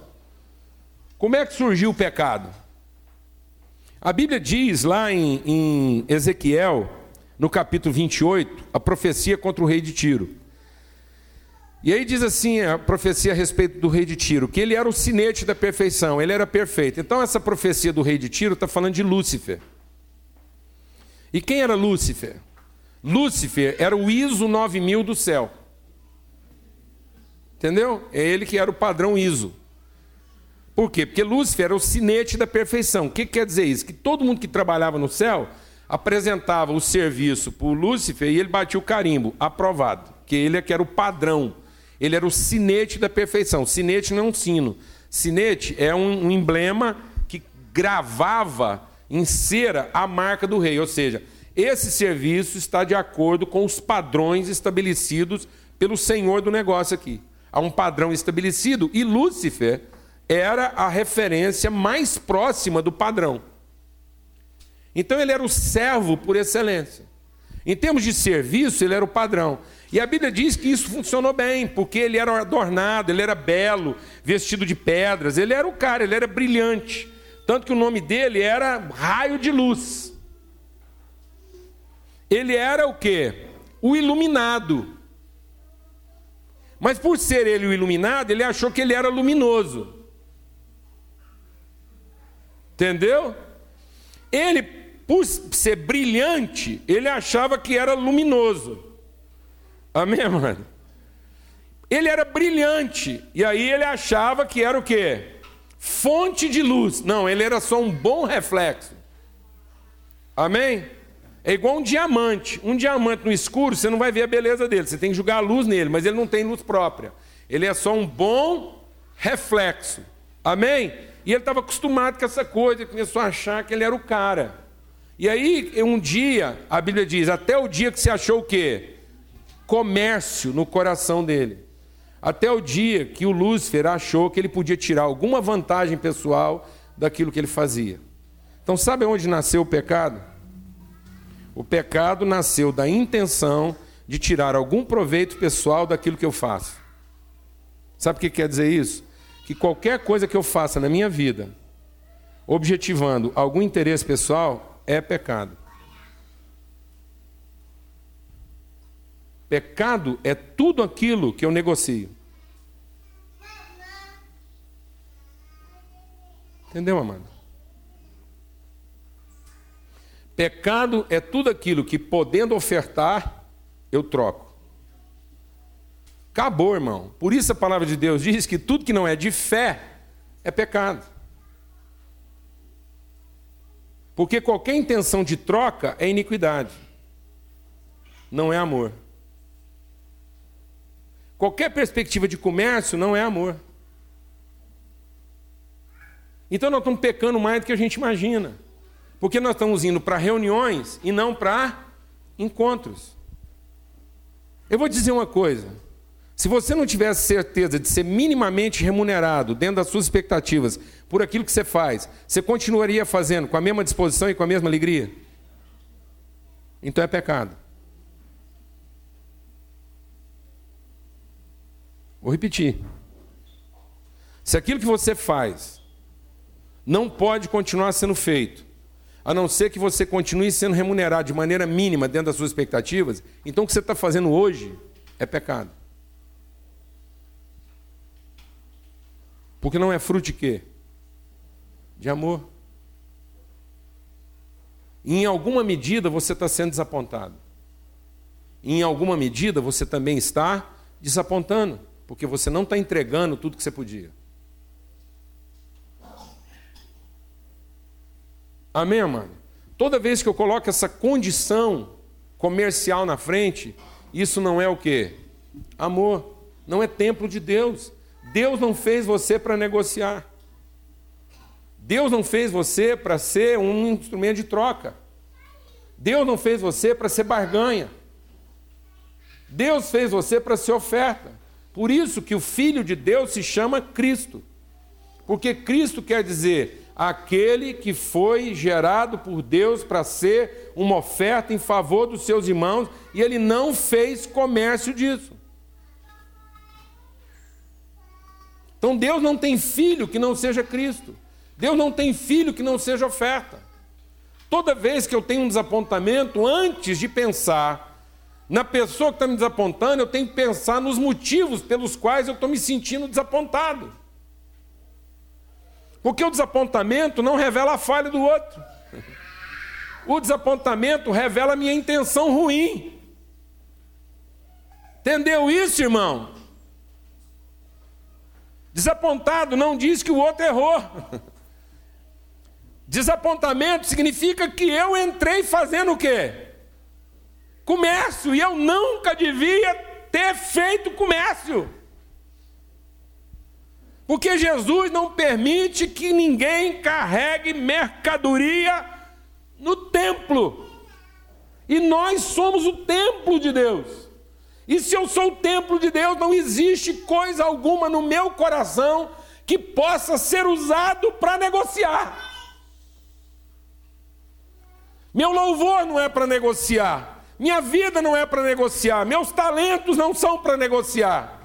S1: como é que surgiu o pecado? A Bíblia diz lá em, em Ezequiel, no capítulo 28, a profecia contra o rei de Tiro. E aí diz assim a profecia a respeito do rei de Tiro, que ele era o sinete da perfeição, ele era perfeito. Então essa profecia do rei de Tiro está falando de Lúcifer. E quem era Lúcifer? Lúcifer era o ISO 9000 do céu. Entendeu? É ele que era o padrão ISO. Por quê? Porque Lúcifer era o sinete da perfeição. O que quer dizer isso? Que todo mundo que trabalhava no céu apresentava o serviço para o Lúcifer e ele batia o carimbo, aprovado. Que ele é que era o padrão ele era o sinete da perfeição. Sinete não é um sino. Sinete é um, um emblema que gravava em cera a marca do rei. Ou seja, esse serviço está de acordo com os padrões estabelecidos pelo senhor do negócio aqui. Há um padrão estabelecido e Lúcifer era a referência mais próxima do padrão. Então ele era o servo por excelência. Em termos de serviço, ele era o padrão. E a Bíblia diz que isso funcionou bem, porque ele era adornado, ele era belo, vestido de pedras, ele era o cara, ele era brilhante. Tanto que o nome dele era raio de luz. Ele era o quê? O iluminado. Mas por ser ele o iluminado, ele achou que ele era luminoso. Entendeu? Ele, por ser brilhante, ele achava que era luminoso. Amém, mano? Ele era brilhante. E aí ele achava que era o quê? Fonte de luz. Não, ele era só um bom reflexo. Amém? É igual um diamante. Um diamante no escuro, você não vai ver a beleza dele. Você tem que jogar a luz nele, mas ele não tem luz própria. Ele é só um bom reflexo. Amém? E ele estava acostumado com essa coisa, ele começou a achar que ele era o cara. E aí, um dia, a Bíblia diz, até o dia que você achou o quê? comércio no coração dele. Até o dia que o Lúcifer achou que ele podia tirar alguma vantagem pessoal daquilo que ele fazia. Então, sabe onde nasceu o pecado? O pecado nasceu da intenção de tirar algum proveito pessoal daquilo que eu faço. Sabe o que quer dizer isso? Que qualquer coisa que eu faça na minha vida, objetivando algum interesse pessoal, é pecado. Pecado é tudo aquilo que eu negocio. Entendeu, amado? Pecado é tudo aquilo que, podendo ofertar, eu troco. Acabou, irmão. Por isso a palavra de Deus diz que tudo que não é de fé é pecado. Porque qualquer intenção de troca é iniquidade, não é amor. Qualquer perspectiva de comércio não é amor. Então nós estamos pecando mais do que a gente imagina. Porque nós estamos indo para reuniões e não para encontros. Eu vou dizer uma coisa: se você não tivesse certeza de ser minimamente remunerado dentro das suas expectativas por aquilo que você faz, você continuaria fazendo com a mesma disposição e com a mesma alegria? Então é pecado. Vou repetir. Se aquilo que você faz não pode continuar sendo feito, a não ser que você continue sendo remunerado de maneira mínima dentro das suas expectativas, então o que você está fazendo hoje é pecado. Porque não é fruto de quê? De amor. Em alguma medida você está sendo desapontado. Em alguma medida você também está desapontando, porque você não está entregando tudo que você podia. Amém, mano? Toda vez que eu coloco essa condição comercial na frente, isso não é o que? Amor. Não é templo de Deus. Deus não fez você para negociar. Deus não fez você para ser um instrumento de troca. Deus não fez você para ser barganha. Deus fez você para ser oferta. Por isso que o Filho de Deus se chama Cristo. Porque Cristo quer dizer aquele que foi gerado por Deus para ser uma oferta em favor dos seus irmãos, e ele não fez comércio disso. Então Deus não tem filho que não seja Cristo. Deus não tem filho que não seja oferta. Toda vez que eu tenho um desapontamento, antes de pensar na pessoa que está me desapontando, eu tenho que pensar nos motivos pelos quais eu estou me sentindo desapontado. Porque o desapontamento não revela a falha do outro. O desapontamento revela a minha intenção ruim. Entendeu isso, irmão? Desapontado não diz que o outro errou. Desapontamento significa que eu entrei fazendo o quê? Comércio, e eu nunca devia ter feito comércio. Porque Jesus não permite que ninguém carregue mercadoria no templo. E nós somos o templo de Deus. E se eu sou o templo de Deus, não existe coisa alguma no meu coração que possa ser usado para negociar. Meu louvor não é para negociar. Minha vida não é para negociar. Meus talentos não são para negociar.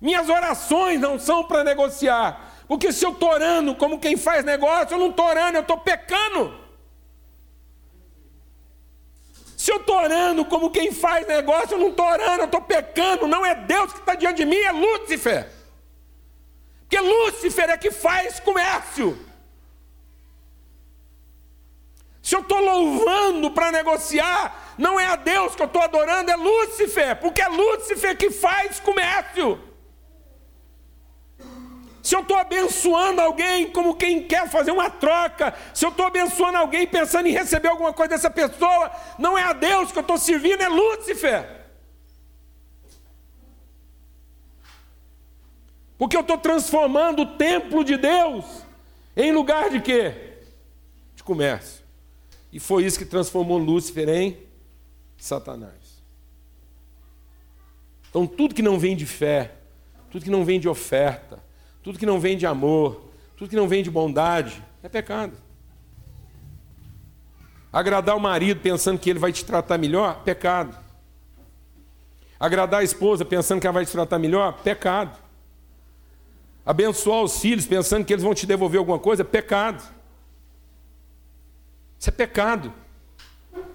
S1: Minhas orações não são para negociar. Porque se eu estou orando como quem faz negócio, eu não estou orando, eu estou pecando. Se eu estou orando como quem faz negócio, eu não estou orando, eu estou pecando. Não é Deus que está diante de mim, é Lúcifer. Porque Lúcifer é que faz comércio. Se eu estou louvando para negociar, não é a Deus que eu estou adorando, é Lúcifer, porque é Lúcifer que faz comércio. Se eu estou abençoando alguém como quem quer fazer uma troca, se eu estou abençoando alguém pensando em receber alguma coisa dessa pessoa, não é a Deus que eu estou servindo, é Lúcifer. Porque eu estou transformando o templo de Deus em lugar de quê? De comércio. E foi isso que transformou Lúcifer em Satanás. Então, tudo que não vem de fé, tudo que não vem de oferta, tudo que não vem de amor, tudo que não vem de bondade, é pecado. Agradar o marido pensando que ele vai te tratar melhor, pecado. Agradar a esposa pensando que ela vai te tratar melhor, pecado. Abençoar os filhos pensando que eles vão te devolver alguma coisa, pecado. Isso é pecado.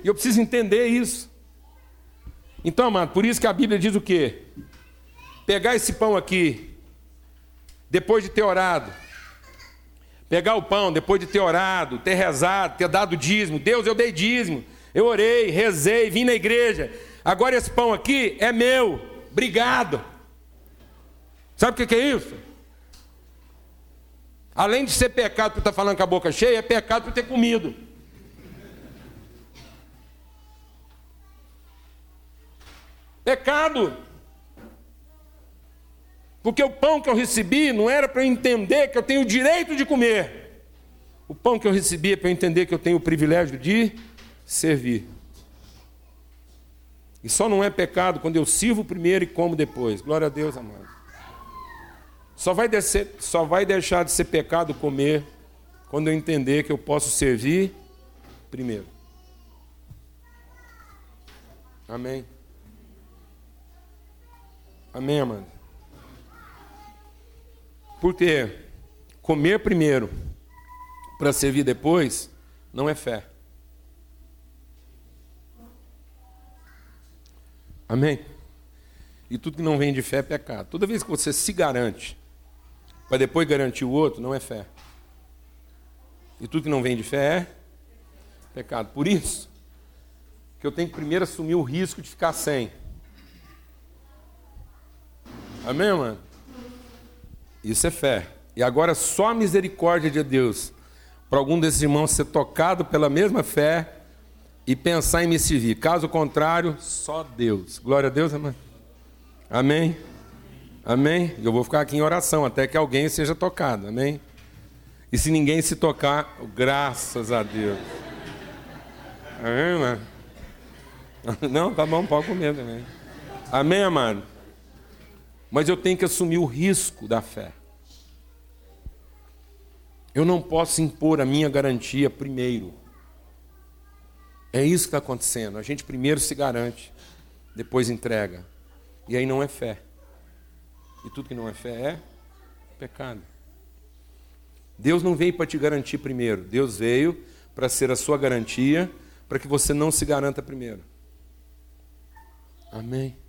S1: E eu preciso entender isso. Então, amado, por isso que a Bíblia diz o quê? Pegar esse pão aqui, depois de ter orado, pegar o pão depois de ter orado, ter rezado, ter dado dízimo. Deus, eu dei dízimo, eu orei, rezei, vim na igreja. Agora esse pão aqui é meu, obrigado. Sabe o que é isso? Além de ser pecado por estar falando com a boca cheia, é pecado por ter comido. Pecado. Porque o pão que eu recebi não era para eu entender que eu tenho o direito de comer. O pão que eu recebi é para eu entender que eu tenho o privilégio de servir. E só não é pecado quando eu sirvo primeiro e como depois. Glória a Deus, amado. Só vai, descer, só vai deixar de ser pecado comer quando eu entender que eu posso servir primeiro. Amém. Amém, amado. Porque comer primeiro para servir depois não é fé. Amém? E tudo que não vem de fé é pecado. Toda vez que você se garante para depois garantir o outro, não é fé. E tudo que não vem de fé é pecado. Por isso que eu tenho que primeiro assumir o risco de ficar sem. Amém, mano? Isso é fé. E agora só a misericórdia de Deus para algum desses irmãos ser tocado pela mesma fé e pensar em me servir. Caso contrário, só Deus. Glória a Deus, amém. Amém. Amém. Eu vou ficar aqui em oração até que alguém seja tocado. Amém. E se ninguém se tocar, graças a Deus. Amém, mano? Não, tá bom, pode comer também. Amém, amado? Mas eu tenho que assumir o risco da fé. Eu não posso impor a minha garantia primeiro. É isso que está acontecendo. A gente primeiro se garante, depois entrega. E aí não é fé. E tudo que não é fé é pecado. Deus não veio para te garantir primeiro. Deus veio para ser a sua garantia, para que você não se garanta primeiro. Amém.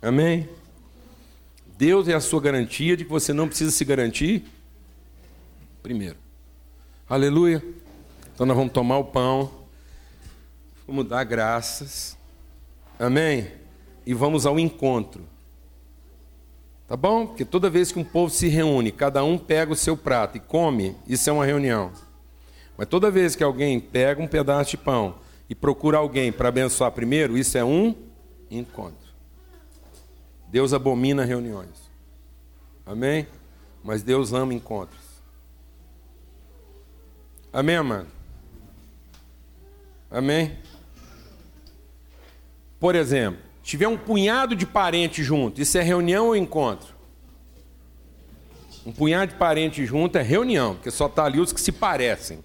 S1: Amém? Deus é a sua garantia de que você não precisa se garantir primeiro. Aleluia. Então nós vamos tomar o pão, vamos dar graças. Amém? E vamos ao encontro. Tá bom? Porque toda vez que um povo se reúne, cada um pega o seu prato e come, isso é uma reunião. Mas toda vez que alguém pega um pedaço de pão e procura alguém para abençoar primeiro, isso é um encontro. Deus abomina reuniões. Amém? Mas Deus ama encontros. Amém, mano? Amém? Por exemplo, tiver um punhado de parentes junto, isso é reunião ou encontro? Um punhado de parentes junto é reunião, porque só está ali os que se parecem.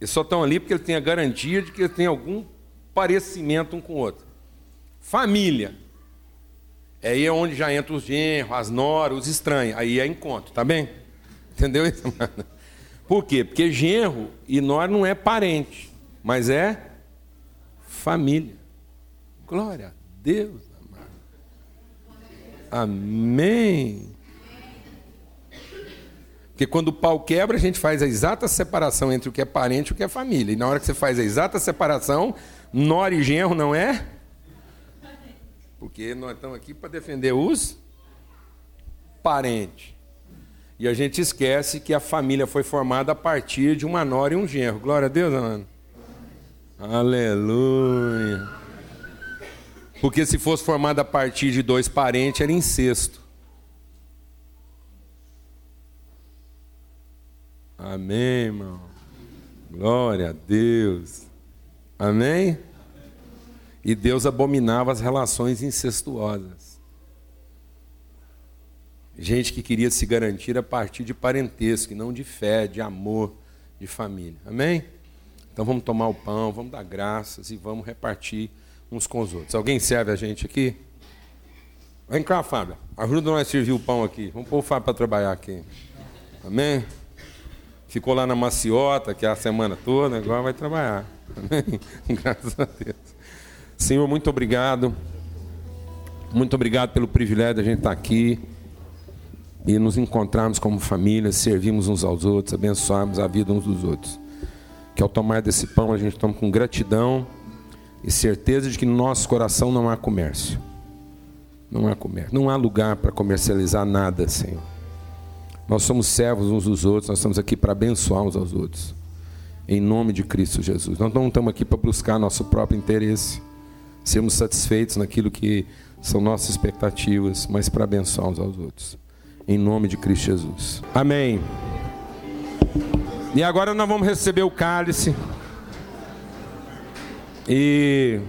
S1: Eles só estão ali porque ele tem a garantia de que ele tem algum parecimento um com o outro. Família. Aí é onde já entra os genros, as noras, os estranhos. Aí é encontro, tá bem? Entendeu isso, mano? Por quê? Porque genro e nora não é parente, mas é família. Glória a Deus, amado. Amém. Porque quando o pau quebra, a gente faz a exata separação entre o que é parente e o que é família. E na hora que você faz a exata separação, nora e genro não é porque nós estamos aqui para defender os parentes. E a gente esquece que a família foi formada a partir de uma nora e um genro. Glória a Deus, mano. Aleluia. Porque se fosse formada a partir de dois parentes, era incesto. Amém, irmão. Glória a Deus. Amém? E Deus abominava as relações incestuosas. Gente que queria se garantir a partir de parentesco, e não de fé, de amor, de família. Amém? Então vamos tomar o pão, vamos dar graças e vamos repartir uns com os outros. Alguém serve a gente aqui? Vem cá, Fábio. Ajuda nós a servir o pão aqui. Vamos pôr o Fábio para trabalhar aqui. Amém? Ficou lá na maciota, que é a semana toda, agora vai trabalhar. Amém? Graças a Deus. Senhor, muito obrigado. Muito obrigado pelo privilégio de a gente estar aqui e nos encontrarmos como família, servirmos uns aos outros, abençoarmos a vida uns dos outros. Que ao tomar desse pão a gente tome com gratidão e certeza de que no nosso coração não há comércio. Não há comércio, não há lugar para comercializar nada, Senhor. Nós somos servos uns dos outros, nós estamos aqui para abençoar uns aos outros. Em nome de Cristo Jesus. Nós não estamos aqui para buscar nosso próprio interesse, sermos satisfeitos naquilo que são nossas expectativas, mas para abençoar uns aos outros. Em nome de Cristo Jesus. Amém. E agora nós vamos receber o cálice. E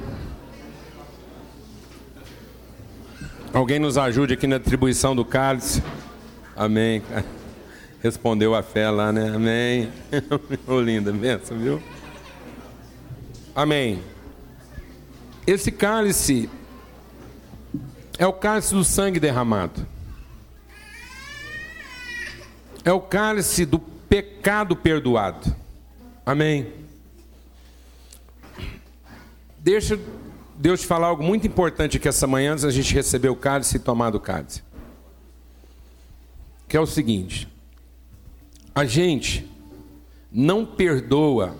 S1: Alguém nos ajude aqui na atribuição do cálice. Amém. Respondeu a fé lá, né? Amém. oh, linda, benção, viu? Amém. Esse cálice é o cálice do sangue derramado. É o cálice do pecado perdoado. Amém. Deixa Deus te falar algo muito importante aqui essa manhã, antes da gente receber o cálice e tomar do cálice. Que é o seguinte: a gente não perdoa,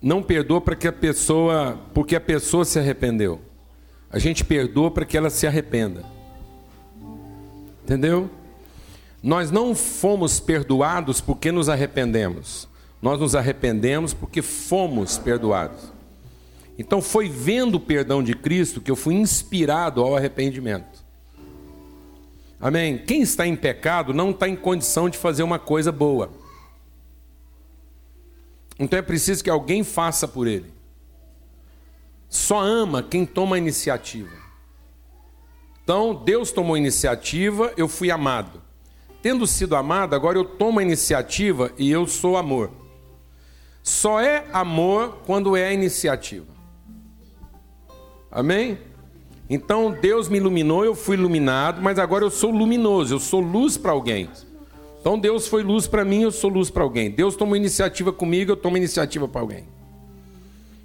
S1: não perdoa para que a pessoa, porque a pessoa se arrependeu. A gente perdoa para que ela se arrependa. Entendeu? Nós não fomos perdoados porque nos arrependemos. Nós nos arrependemos porque fomos perdoados. Então foi vendo o perdão de Cristo que eu fui inspirado ao arrependimento. Amém? Quem está em pecado não está em condição de fazer uma coisa boa. Então é preciso que alguém faça por ele. Só ama quem toma a iniciativa. Então Deus tomou a iniciativa, eu fui amado. Tendo sido amado, agora eu tomo a iniciativa e eu sou amor. Só é amor quando é iniciativa. Amém? Então Deus me iluminou, eu fui iluminado, mas agora eu sou luminoso, eu sou luz para alguém. Então Deus foi luz para mim, eu sou luz para alguém. Deus tomou iniciativa comigo, eu tomo iniciativa para alguém.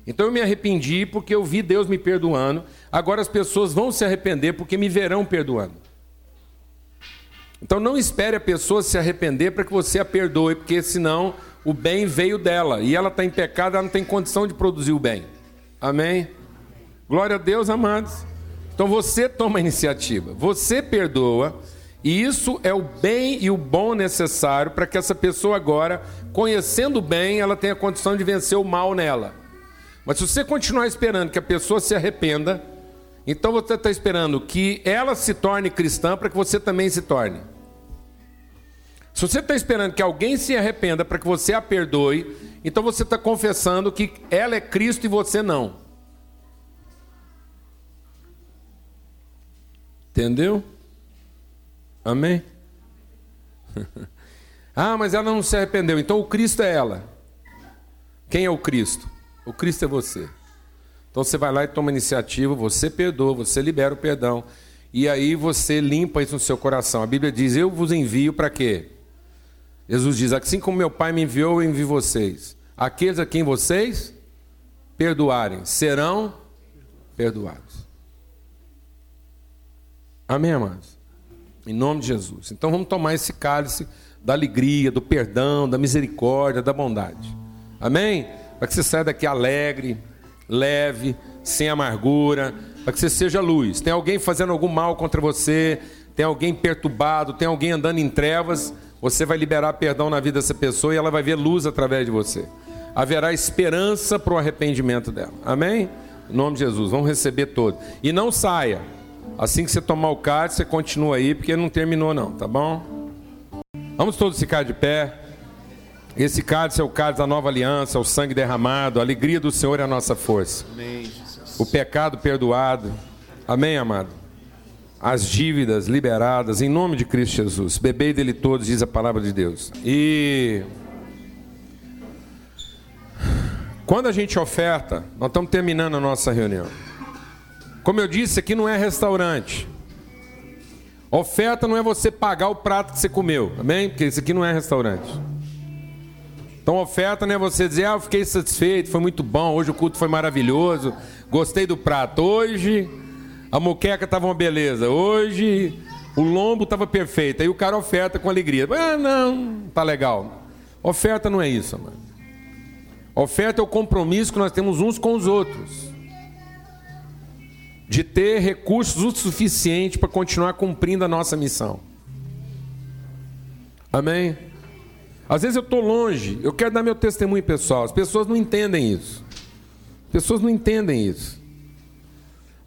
S1: Então eu me arrependi porque eu vi Deus me perdoando. Agora as pessoas vão se arrepender porque me verão perdoando. Então não espere a pessoa se arrepender para que você a perdoe, porque senão o bem veio dela e ela está em pecado, ela não tem condição de produzir o bem. Amém? Glória a Deus, amados. Então você toma a iniciativa, você perdoa, e isso é o bem e o bom necessário para que essa pessoa agora, conhecendo bem, ela tenha condição de vencer o mal nela. Mas se você continuar esperando que a pessoa se arrependa, então você está esperando que ela se torne cristã para que você também se torne. Se você está esperando que alguém se arrependa para que você a perdoe, então você está confessando que ela é Cristo e você não. Entendeu? Amém? ah, mas ela não se arrependeu. Então o Cristo é ela. Quem é o Cristo? O Cristo é você. Então você vai lá e toma iniciativa, você perdoa, você libera o perdão. E aí você limpa isso no seu coração. A Bíblia diz: Eu vos envio para quê? Jesus diz: Assim como meu Pai me enviou, eu envio vocês. Aqueles a quem vocês perdoarem serão perdoados. Amém, amados? Em nome de Jesus. Então vamos tomar esse cálice da alegria, do perdão, da misericórdia, da bondade. Amém? Para que você saia daqui alegre, leve, sem amargura, para que você seja luz. Tem alguém fazendo algum mal contra você, tem alguém perturbado, tem alguém andando em trevas, você vai liberar perdão na vida dessa pessoa e ela vai ver luz através de você. Haverá esperança para o arrependimento dela. Amém? Em nome de Jesus. Vamos receber todo. E não saia. Assim que você tomar o cálice, você continua aí, porque não terminou não, tá bom? Vamos todos ficar de pé. Esse cálice é o cálice da nova aliança, o sangue derramado, a alegria do Senhor é a nossa força. Amém, o pecado perdoado. Amém, amado? As dívidas liberadas, em nome de Cristo Jesus. Bebei dele todos, diz a palavra de Deus. E quando a gente oferta, nós estamos terminando a nossa reunião. Como eu disse, aqui não é restaurante. Oferta não é você pagar o prato que você comeu, amém? Porque isso aqui não é restaurante. Então, oferta não é você dizer, ah, eu fiquei satisfeito, foi muito bom, hoje o culto foi maravilhoso, gostei do prato. Hoje a moqueca estava uma beleza, hoje o lombo estava perfeito. Aí o cara oferta com alegria. Ah, não, tá legal. Oferta não é isso, mano. Oferta é o compromisso que nós temos uns com os outros. De ter recursos o suficiente para continuar cumprindo a nossa missão. Amém? Às vezes eu estou longe, eu quero dar meu testemunho pessoal. As pessoas não entendem isso. As pessoas não entendem isso.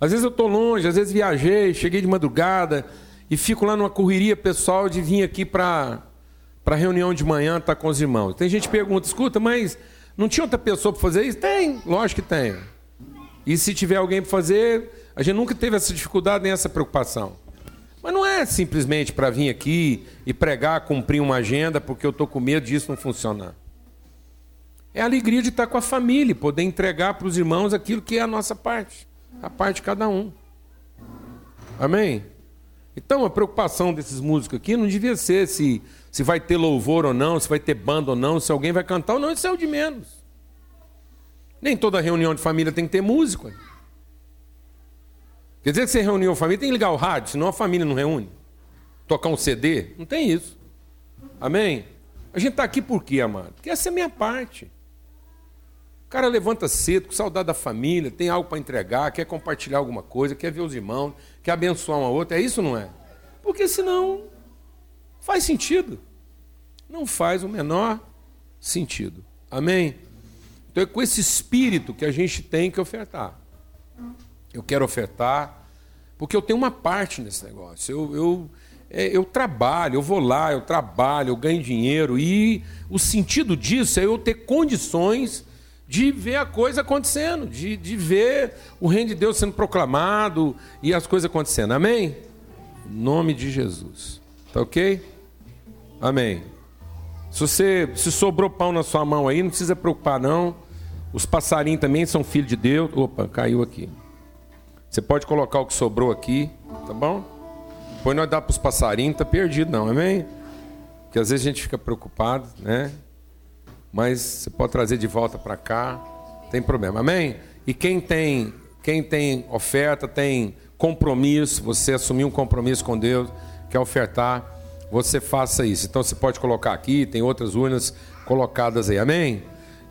S1: Às vezes eu estou longe, às vezes viajei, cheguei de madrugada e fico lá numa correria pessoal de vir aqui para para reunião de manhã estar tá com os irmãos. Tem gente que pergunta, escuta, mas não tinha outra pessoa para fazer isso? Tem, lógico que tem. E se tiver alguém para fazer, a gente nunca teve essa dificuldade nem essa preocupação. Mas não é simplesmente para vir aqui e pregar, cumprir uma agenda, porque eu estou com medo disso não funcionar. É a alegria de estar com a família, poder entregar para os irmãos aquilo que é a nossa parte, a parte de cada um. Amém? Então a preocupação desses músicos aqui não devia ser se, se vai ter louvor ou não, se vai ter banda ou não, se alguém vai cantar ou não, isso é o de menos. Nem toda reunião de família tem que ter músico. Quer dizer que você reuniu a família, tem que ligar o rádio, senão a família não reúne. Tocar um CD, não tem isso. Amém? A gente está aqui por quê, amado? Porque essa é a minha parte. O cara levanta cedo, com saudade da família, tem algo para entregar, quer compartilhar alguma coisa, quer ver os irmãos, quer abençoar uma outra. É isso não é? Porque senão faz sentido. Não faz o menor sentido. Amém? Então é com esse espírito que a gente tem que ofertar eu quero ofertar, porque eu tenho uma parte nesse negócio. Eu, eu, é, eu trabalho, eu vou lá, eu trabalho, eu ganho dinheiro, e o sentido disso é eu ter condições de ver a coisa acontecendo, de, de ver o reino de Deus sendo proclamado e as coisas acontecendo. Amém? Em nome de Jesus. Tá ok? Amém. Se você se sobrou pão na sua mão aí, não precisa preocupar não. Os passarinhos também são filhos de Deus. Opa, caiu aqui. Você pode colocar o que sobrou aqui, tá bom? Depois nós dá para os passarinhos, tá perdido não, amém? Porque às vezes a gente fica preocupado, né? Mas você pode trazer de volta para cá, tem problema, amém? E quem tem, quem tem oferta, tem compromisso, você assumir um compromisso com Deus, quer ofertar, você faça isso. Então você pode colocar aqui, tem outras urnas colocadas aí, amém?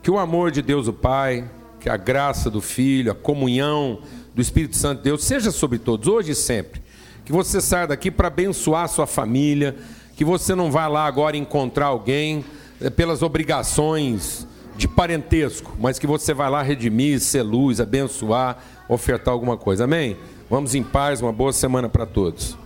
S1: Que o amor de Deus o Pai, que a graça do Filho, a comunhão do Espírito Santo de Deus seja sobre todos, hoje e sempre. Que você saia daqui para abençoar a sua família, que você não vá lá agora encontrar alguém é, pelas obrigações de parentesco, mas que você vai lá redimir, ser luz, abençoar, ofertar alguma coisa. Amém? Vamos em paz, uma boa semana para todos.